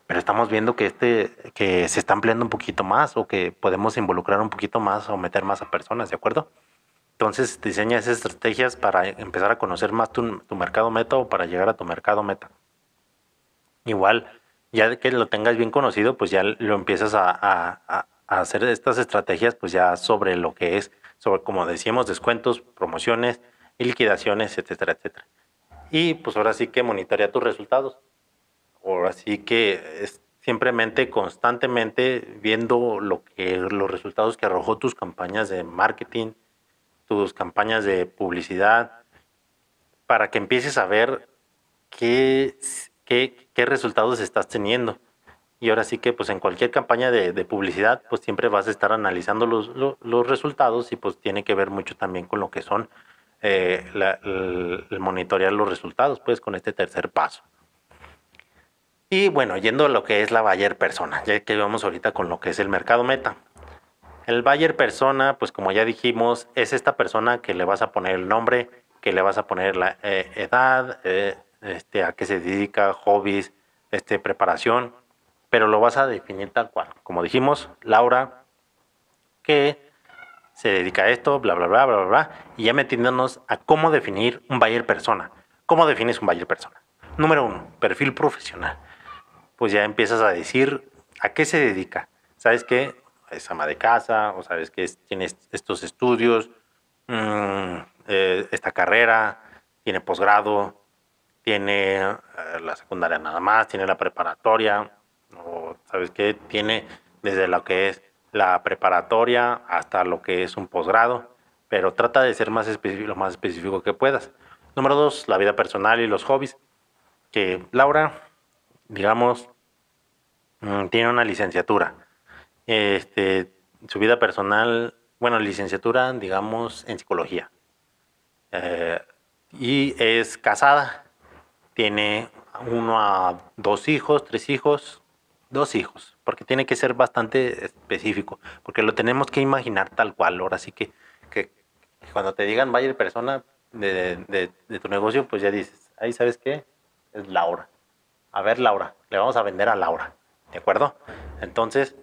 pero estamos viendo que este que se está ampliando un poquito más o que podemos involucrar un poquito más o meter más a personas, ¿de acuerdo? Entonces diseña esas estrategias para empezar a conocer más tu, mercado meta o para llegar a tu mercado meta. Igual, ya que lo tengas bien conocido, pues ya lo empiezas a, a, a hacer estas estrategias, pues ya sobre lo que es, sobre como decíamos, descuentos, promociones liquidaciones, etcétera, etcétera. Y pues ahora sí que monitorea tus resultados o así que simplemente constantemente viendo lo que los resultados que arrojó tus campañas de marketing, tus campañas de publicidad, para que empieces a ver qué, qué resultados estás teniendo. Y ahora sí que pues en cualquier campaña de, publicidad pues siempre vas a estar analizando los, los, resultados y pues tiene que ver mucho también con lo que son eh, el, el monitorear los resultados pues con este tercer paso. Y bueno, yendo a lo que es la Bayer persona, ya que vamos ahorita con lo que es el mercado meta. El Bayer persona, pues como ya dijimos, es esta persona que le vas a poner el nombre, que le vas a poner la eh, edad, eh, este, a qué se dedica, hobbies, este, preparación, pero lo vas a definir tal cual. Como dijimos, Laura, que se dedica a esto, bla, bla, bla, bla, bla, bla, y ya metiéndonos a cómo definir un buyer persona. ¿Cómo defines un buyer persona? Número uno, perfil profesional. Pues ya empiezas a decir a qué se dedica. ¿Sabes qué? Es ama de casa, o sabes que tiene estos estudios, mm, eh, esta carrera, tiene posgrado, tiene eh, la secundaria nada más, tiene la preparatoria, o sabes qué, tiene desde lo que es la preparatoria hasta lo que es un posgrado, pero trata de ser más específico, lo más específico que puedas. Número dos, la vida personal y los hobbies. Que Laura, digamos, mm, tiene una licenciatura. Este, su vida personal, bueno, licenciatura, digamos, en psicología. Eh, y es casada. Tiene uno a dos hijos, tres hijos, dos hijos, porque tiene que ser bastante específico, porque lo tenemos que imaginar tal cual. Ahora sí que, que cuando te digan vaya persona de, de, tu negocio, pues ya dices, ahí sabes qué, es Laura. A ver, Laura, le vamos a vender a Laura, ¿de acuerdo? Entonces,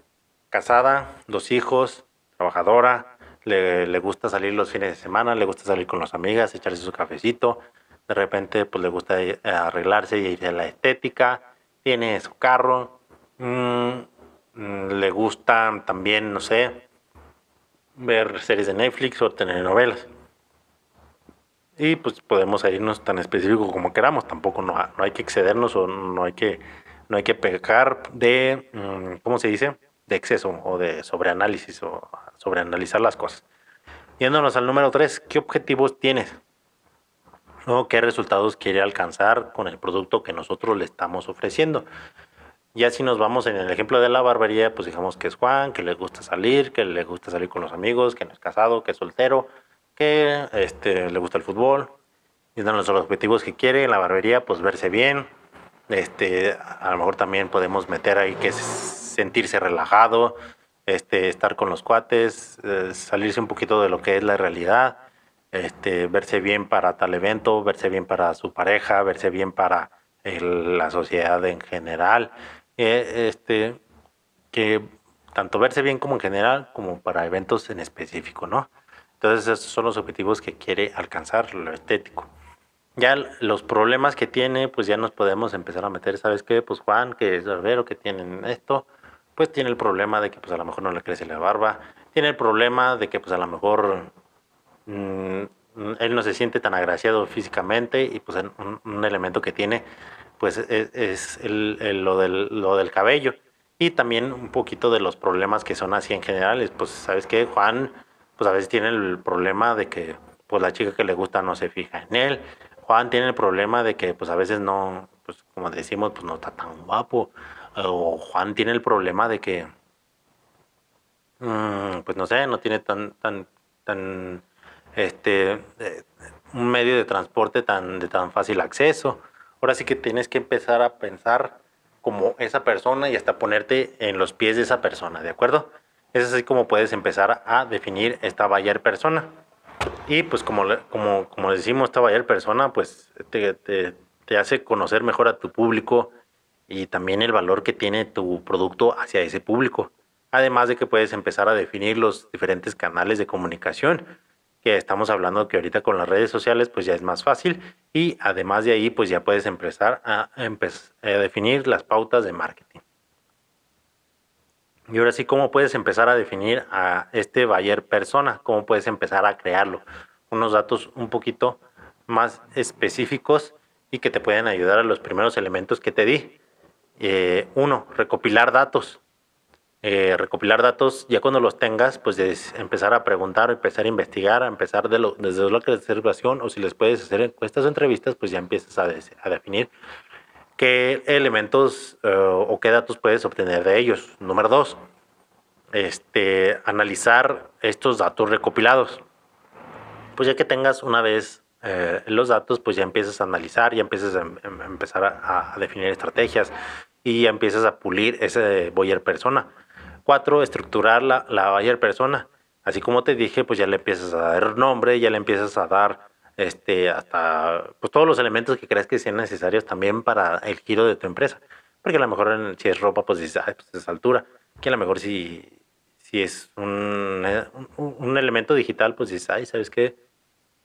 casada, dos hijos, trabajadora, le, le, gusta salir los fines de semana, le gusta salir con las amigas, echarse su cafecito, de repente pues le gusta arreglarse y ir a la estética, tiene su carro, Mm, le gusta también, no sé, ver series de Netflix o tener novelas. Y pues podemos irnos tan específico como queramos, tampoco no, no, hay que excedernos o no hay que, no hay que pecar de, mm, ¿cómo se dice? De exceso o de sobreanálisis o sobreanalizar las cosas. Yéndonos al número 3, ¿qué objetivos tienes? ¿O qué resultados quiere alcanzar con el producto que nosotros le estamos ofreciendo? Ya si nos vamos en el ejemplo de la barbería, pues digamos que es Juan, que le gusta salir, que le gusta salir con los amigos, que no es casado, que es soltero, que este, le gusta el fútbol. Y de los objetivos que quiere en la barbería, pues verse bien. Este, a lo mejor también podemos meter ahí que es sentirse relajado, este, estar con los cuates, eh, salirse un poquito de lo que es la realidad, este, verse bien para tal evento, verse bien para su pareja, verse bien para la sociedad en general. Eh, este, que tanto verse bien como en general, como para eventos en específico, ¿no? Entonces esos son los objetivos que quiere alcanzar, lo estético. Ya los problemas que tiene, pues ya nos podemos empezar a meter, ¿sabes qué? Pues Juan, que es barbero, que tienen esto, pues tiene el problema de que pues a lo mejor no le crece la barba, tiene el problema de que pues a lo mejor mm, él no se siente tan agraciado físicamente y pues un elemento que tiene pues e, es, el, lo, del, lo del cabello. Y también un poquito de los problemas que son así en general. Pues, ¿sabes qué? Juan, pues a veces tiene el problema de que pues la chica que le gusta no se fija en él. Juan tiene el problema de que pues a veces no, pues como decimos, pues no está tan guapo. O Juan tiene el problema de que, mm, pues no sé, no tiene tan, tan, tan, este, eh, un medio de transporte tan, de tan fácil acceso ahora sí que tienes que empezar a pensar como esa persona y hasta ponerte en los pies de esa persona, ¿de acuerdo? Es así como puedes empezar a definir esta buyer persona. Y pues como, como, como decimos, esta buyer persona pues te, te, te hace conocer mejor a tu público y también el valor que tiene tu producto hacia ese público. Además de que puedes empezar a definir los diferentes canales de comunicación que estamos hablando que ahorita con las redes sociales pues ya es más fácil y además de ahí pues ya puedes empezar a, a definir las pautas de marketing. Y ahora sí, ¿cómo puedes empezar a definir a este buyer persona? ¿Cómo puedes empezar a crearlo? Unos datos un poquito más específicos y que te pueden ayudar a los primeros elementos que te di. Eh, uno, recopilar datos. Eh, recopilar datos, ya cuando los tengas, pues empezar a preguntar, empezar a investigar, a empezar de lo, desde la observación o si les puedes hacer encuestas o entrevistas, pues ya empiezas a, a definir qué elementos eh, o qué datos puedes obtener de ellos. Número dos, este, analizar estos datos recopilados. Pues ya que tengas una vez eh, los datos, pues ya empiezas a analizar, ya empiezas a, em, em, empezar a, a, definir estrategias y ya empiezas a pulir ese Boyer persona. Cuatro, estructurar la, la buyer persona. Así como te dije, pues ya le empiezas a dar nombre, ya le empiezas a dar este, hasta pues todos los elementos que creas que sean necesarios también para el giro de tu empresa. Porque a lo mejor si es ropa, pues dices, pues es altura. Que a lo mejor si, si es un, eh, un, elemento digital, pues dices, ay, ¿sabes qué?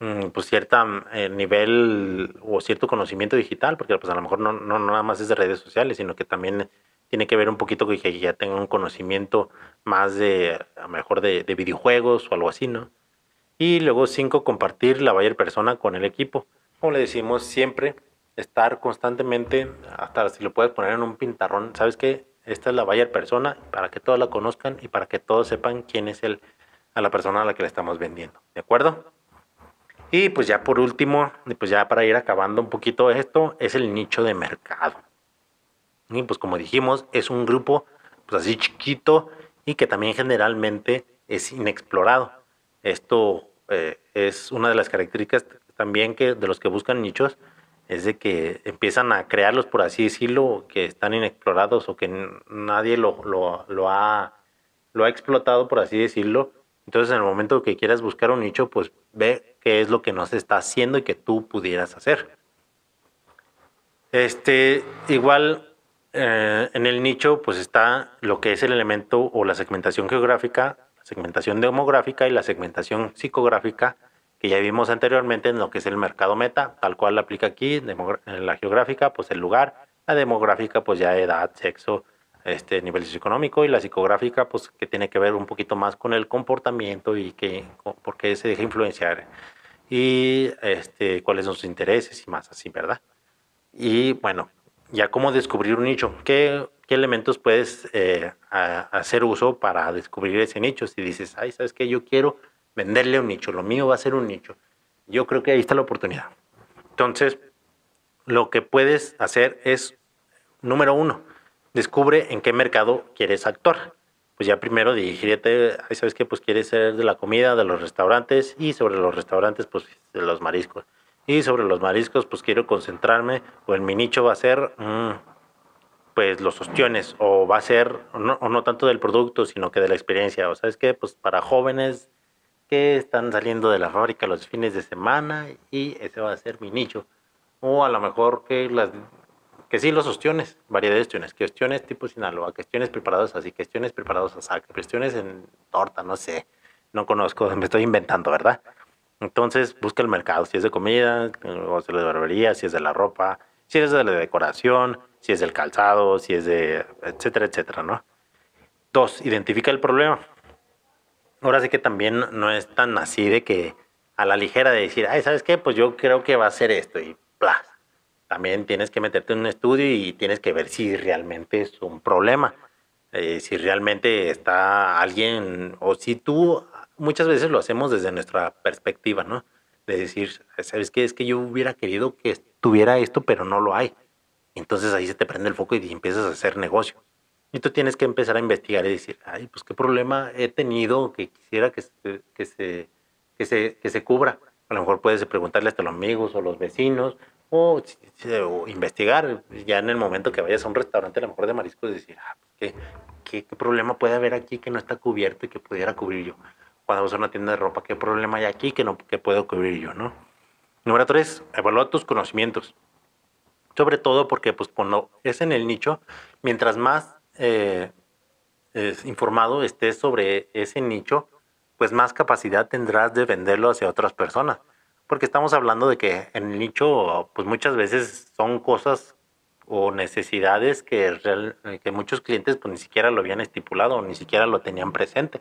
Mm, pues cierto eh, nivel o cierto conocimiento digital, porque pues a lo mejor no, no, nada más es de redes sociales, sino que también tiene que ver un poquito con que ya tenga un conocimiento más de, a lo mejor de, de videojuegos o algo así, ¿no? Y luego cinco, compartir la buyer persona con el equipo. Como le decimos siempre, estar constantemente, hasta si lo puedes poner en un pintarrón, ¿sabes qué? Esta es la buyer persona para que todos la conozcan y para que todos sepan quién es el, a la persona a la que le estamos vendiendo. ¿De acuerdo? Y pues ya por último, pues ya para ir acabando un poquito esto, es el nicho de mercado. Y pues como dijimos, es un grupo pues así chiquito y que también generalmente es inexplorado. Esto eh, es una de las características también que de los que buscan nichos, es de que empiezan a crearlos, por así decirlo, que están inexplorados o que nadie lo, lo, ha, lo ha explotado, por así decirlo. Entonces, en el momento que quieras buscar un nicho, pues ve qué es lo que no se está haciendo y que tú pudieras hacer. Este, igual, eh, en el nicho, pues está lo que es el elemento o la segmentación geográfica segmentación demográfica y la segmentación psicográfica que ya vimos anteriormente en lo que es el mercado meta, tal cual la aplica aquí, en la geográfica, pues el lugar, la demográfica, pues ya edad, sexo, este nivel socioeconómico y la psicográfica, pues que tiene que ver un poquito más con el comportamiento y que por qué se deja influenciar y este cuáles son sus intereses y más así, ¿verdad? Y bueno, ya cómo descubrir un nicho, qué qué elementos puedes eh, hacer uso para descubrir ese nicho. Si dices, ay, ¿sabes qué? Yo quiero venderle un nicho, lo mío va a ser un nicho. Yo creo que ahí está la oportunidad. Entonces, lo que puedes hacer es, número uno, descubre en qué mercado quieres actuar. Pues ya primero dirigirte, ¿sabes qué? Pues quieres ser de la comida, de los restaurantes y sobre los restaurantes, pues de los mariscos. Y sobre los mariscos, pues quiero concentrarme, o en mi nicho va a ser... Mm, pues los ostiones o va a ser o no, tanto del producto sino que de la experiencia o sabes que pues para jóvenes que están saliendo de la fábrica los fines de semana y ese va a ser mi nicho. O a lo mejor que las que sí los ostiones variedad de ostiones que ostiones tipo Sinaloa cuestiones preparados así cuestiones preparados a cuestiones en torta no sé no conozco me estoy inventando verdad entonces busca el mercado si es de comida o si es de barbería si es de la ropa si es de la decoración si es del calzado, si es de, etcétera, etcétera, ¿no? Dos, identifica el problema. Ahora sí que también no es tan así de que a la ligera de decir, ay, ¿sabes qué? Pues yo creo que va a ser esto y bla. También tienes que meterte en un estudio y tienes que ver si realmente es un problema. Eh, si realmente está alguien, o si tú, muchas veces lo hacemos desde nuestra perspectiva, ¿no? De decir, ¿sabes qué? Es que yo hubiera querido que tuviera esto, pero no lo hay. Entonces ahí se te prende el foco y empiezas a hacer negocio. Y tú tienes que empezar a investigar y decir, ay, pues qué problema he tenido que quisiera que se, que se, que se, que se cubra. A lo mejor puedes preguntarle a los amigos o los vecinos o, investigar ya en el momento que vayas a un restaurante, a lo mejor de mariscos, decir, ah, pues, ¿qué, qué, problema puede haber aquí que no está cubierto y que pudiera cubrir yo? Cuando vas a una tienda de ropa, ¿qué problema hay aquí que, no, que puedo cubrir yo? ¿no? Número tres, evalúa tus conocimientos. Sobre todo porque pues cuando es en el nicho, mientras más eh, informado estés sobre ese nicho, pues más capacidad tendrás de venderlo hacia otras personas. Porque estamos hablando de que en el nicho, pues muchas veces son cosas o necesidades que, que muchos clientes pues ni siquiera lo habían estipulado ni siquiera lo tenían presente.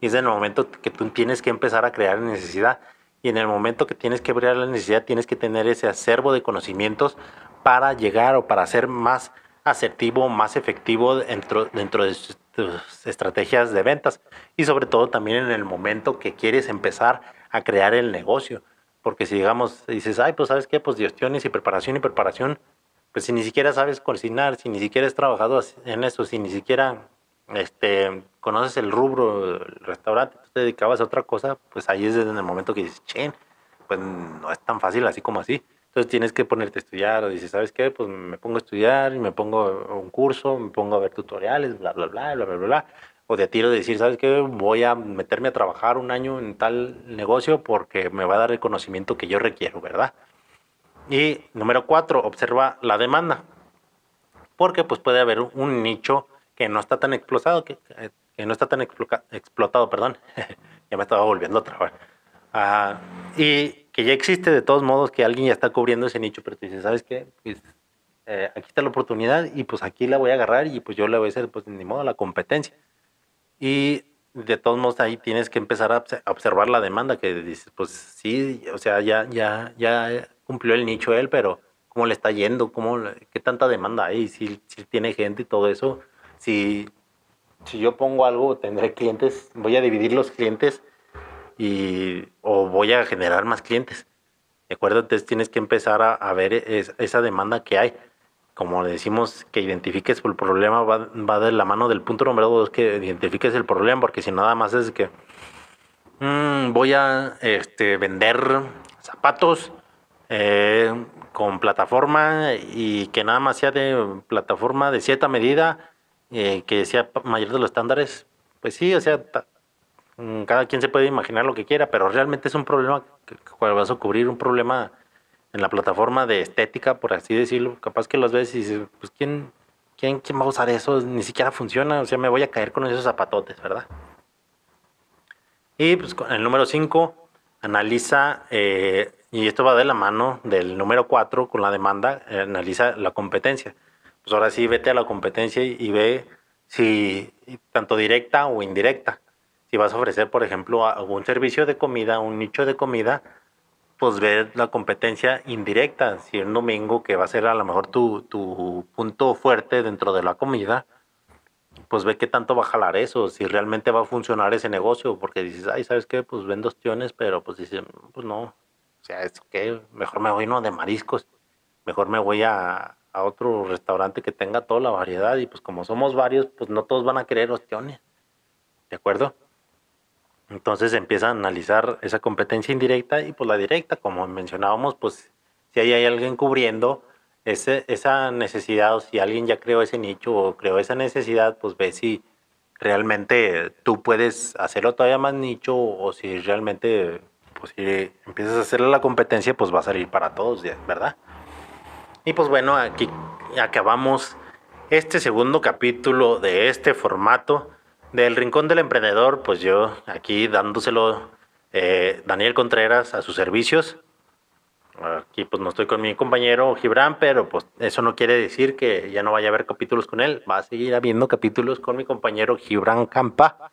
Y es en el momento que tú tienes que empezar a crear necesidad. Y en el momento que tienes que crear la necesidad, tienes que tener ese acervo de conocimientos para llegar o para ser más asertivo, más efectivo dentro, dentro de tus estrategias de ventas y sobre todo también en el momento que quieres empezar a crear el negocio. Porque si digamos, dices, ay, pues sabes qué, pues gestiones y preparación y preparación, pues si ni siquiera sabes cocinar, si ni siquiera has trabajado en eso, si ni siquiera este, conoces el rubro, el restaurante, tú te dedicabas a otra cosa, pues ahí es en el momento que dices, chen, pues no es tan fácil así como así. Entonces tienes que ponerte a estudiar o dices, ¿sabes qué? Pues me pongo a estudiar y me pongo un curso, me pongo a ver tutoriales, bla, bla, bla, bla, bla, bla. O de a tiro de decir, ¿sabes qué? Voy a meterme a trabajar un año en tal negocio porque me va a dar el conocimiento que yo requiero, ¿verdad? Y número cuatro, observa la demanda. Porque pues puede haber un nicho que no está tan explotado, que, que no está tan explotado, perdón, ya me estaba volviendo a trabar. Ah, y que ya existe de todos modos, que alguien ya está cubriendo ese nicho, pero tú dices, ¿sabes qué? Pues, eh, aquí está la oportunidad y pues aquí la voy a agarrar y pues yo le voy a hacer, pues ni modo, la competencia. Y de todos modos ahí tienes que empezar a observar la demanda, que dices, pues sí, o sea, ya, ya, ya cumplió el nicho él, pero ¿cómo le está yendo? ¿Cómo, ¿Qué tanta demanda hay? Si, si tiene gente y todo eso, si, si yo pongo algo, tendré clientes, voy a dividir los clientes y, o voy a generar más clientes. ¿De acuerdo? Entonces tienes que empezar a, a ver esa demanda que hay. Como le decimos, que identifiques el problema va, va de la mano del punto número dos, que identifiques el problema, porque si nada más es que mm, voy a este, vender zapatos eh, con plataforma y que nada más sea de plataforma de cierta medida, eh, que sea mayor de los estándares, pues sí, o sea, Mm, cada quien se puede imaginar lo que quiera, pero realmente es un problema que, vas a cubrir un problema en la plataforma de estética, por así decirlo. Capaz que los ves y dices, pues ¿quién, quién, quién va a usar eso? Ni siquiera funciona, o sea, me voy a caer con esos zapatotes, ¿verdad? Y pues el número 5 analiza, eh, y esto va de la mano del número 4 con la demanda, eh, analiza la competencia. Pues ahora sí, vete a la competencia y ve si tanto directa o indirecta. Si vas a ofrecer, por ejemplo, algún servicio de comida, un nicho de comida, pues ver la competencia indirecta. Si un domingo que va a ser a lo mejor tu, tu punto fuerte dentro de la comida, pues ve qué tanto va a jalar eso, si realmente va a funcionar ese negocio, porque dices, ay, ¿sabes qué? Pues vendo ostiones, pero pues dices, pues no, o sea, es que mejor me voy no de mariscos, mejor me voy a, a otro restaurante que tenga toda la variedad y pues como somos varios, pues no todos van a querer ostiones, ¿de acuerdo? Entonces empieza a analizar esa competencia indirecta y pues la directa, como mencionábamos, pues si hay alguien cubriendo ese, esa necesidad o si alguien ya creó ese nicho o creó esa necesidad, pues ve si realmente tú puedes hacerlo todavía más nicho o si realmente pues si empiezas a hacerle la competencia pues va a salir para todos, ¿verdad? Y pues bueno, aquí acabamos este segundo capítulo de este formato del Rincón del Emprendedor, pues yo aquí dándoselo eh, Daniel Contreras a sus servicios. Aquí pues no estoy con mi compañero Gibran, pero pues eso no quiere decir que ya no vaya a haber capítulos con él. Va a seguir habiendo capítulos con mi compañero Gibran Campa.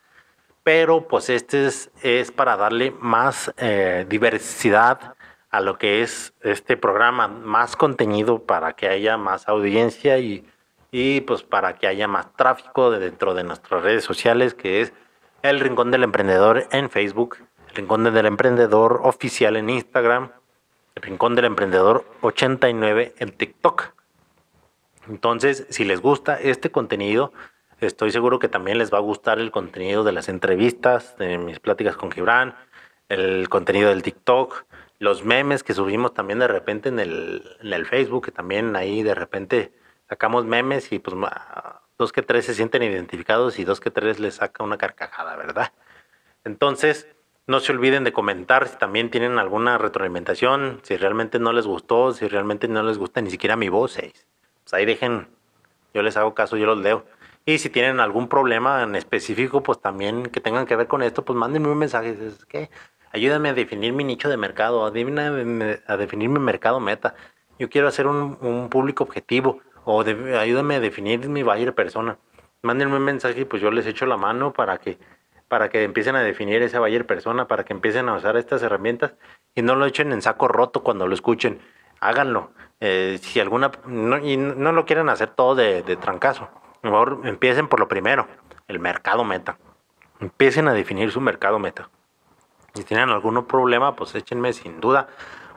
Pero pues este es, es para darle más eh, diversidad a lo que es este programa, más contenido para que haya más audiencia y y pues para que haya más tráfico dentro de nuestras redes sociales, que es el Rincón del Emprendedor en Facebook, el Rincón del Emprendedor oficial en Instagram, el Rincón del Emprendedor 89 en TikTok. Entonces, si les gusta este contenido, estoy seguro que también les va a gustar el contenido de las entrevistas, de mis pláticas con Gibran, el contenido del TikTok, los memes que subimos también de repente en el, en el Facebook, que también ahí de repente sacamos memes y pues dos que tres se sienten identificados y dos que tres les saca una carcajada, ¿verdad? Entonces, no se olviden de comentar si también tienen alguna retroalimentación, si realmente no les gustó, si realmente no les gusta ni siquiera mi voz. Pues ahí dejen, yo les hago caso, yo los leo. Y si tienen algún problema en específico, pues también que tengan que ver con esto, pues mándenme un mensaje. Es que ayúdenme a definir mi nicho de mercado, ayúdenme a definir mi mercado meta. Yo quiero hacer un, público objetivo o ayúdame a definir mi buyer persona. Mándenme un mensaje y pues yo les echo la mano para que para que empiecen a definir esa buyer persona, para que empiecen a usar estas herramientas y no lo echen en saco roto cuando lo escuchen. Háganlo. Eh, si alguna y no lo quieren hacer todo de, de trancazo. Mejor empiecen por lo primero, el mercado meta. Empiecen a definir su mercado meta. Si tienen algún problema, pues échenme sin duda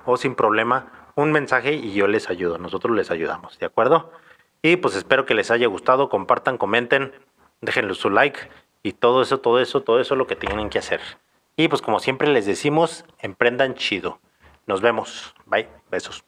o sin problema un mensaje y yo les ayudo, nosotros les ayudamos, ¿de acuerdo? Y pues espero que les haya gustado, compartan, comenten, déjenle su like y todo eso, todo eso, todo eso es lo que tienen que hacer. Y pues como siempre les decimos, emprendan chido. Nos vemos. Bye. Besos.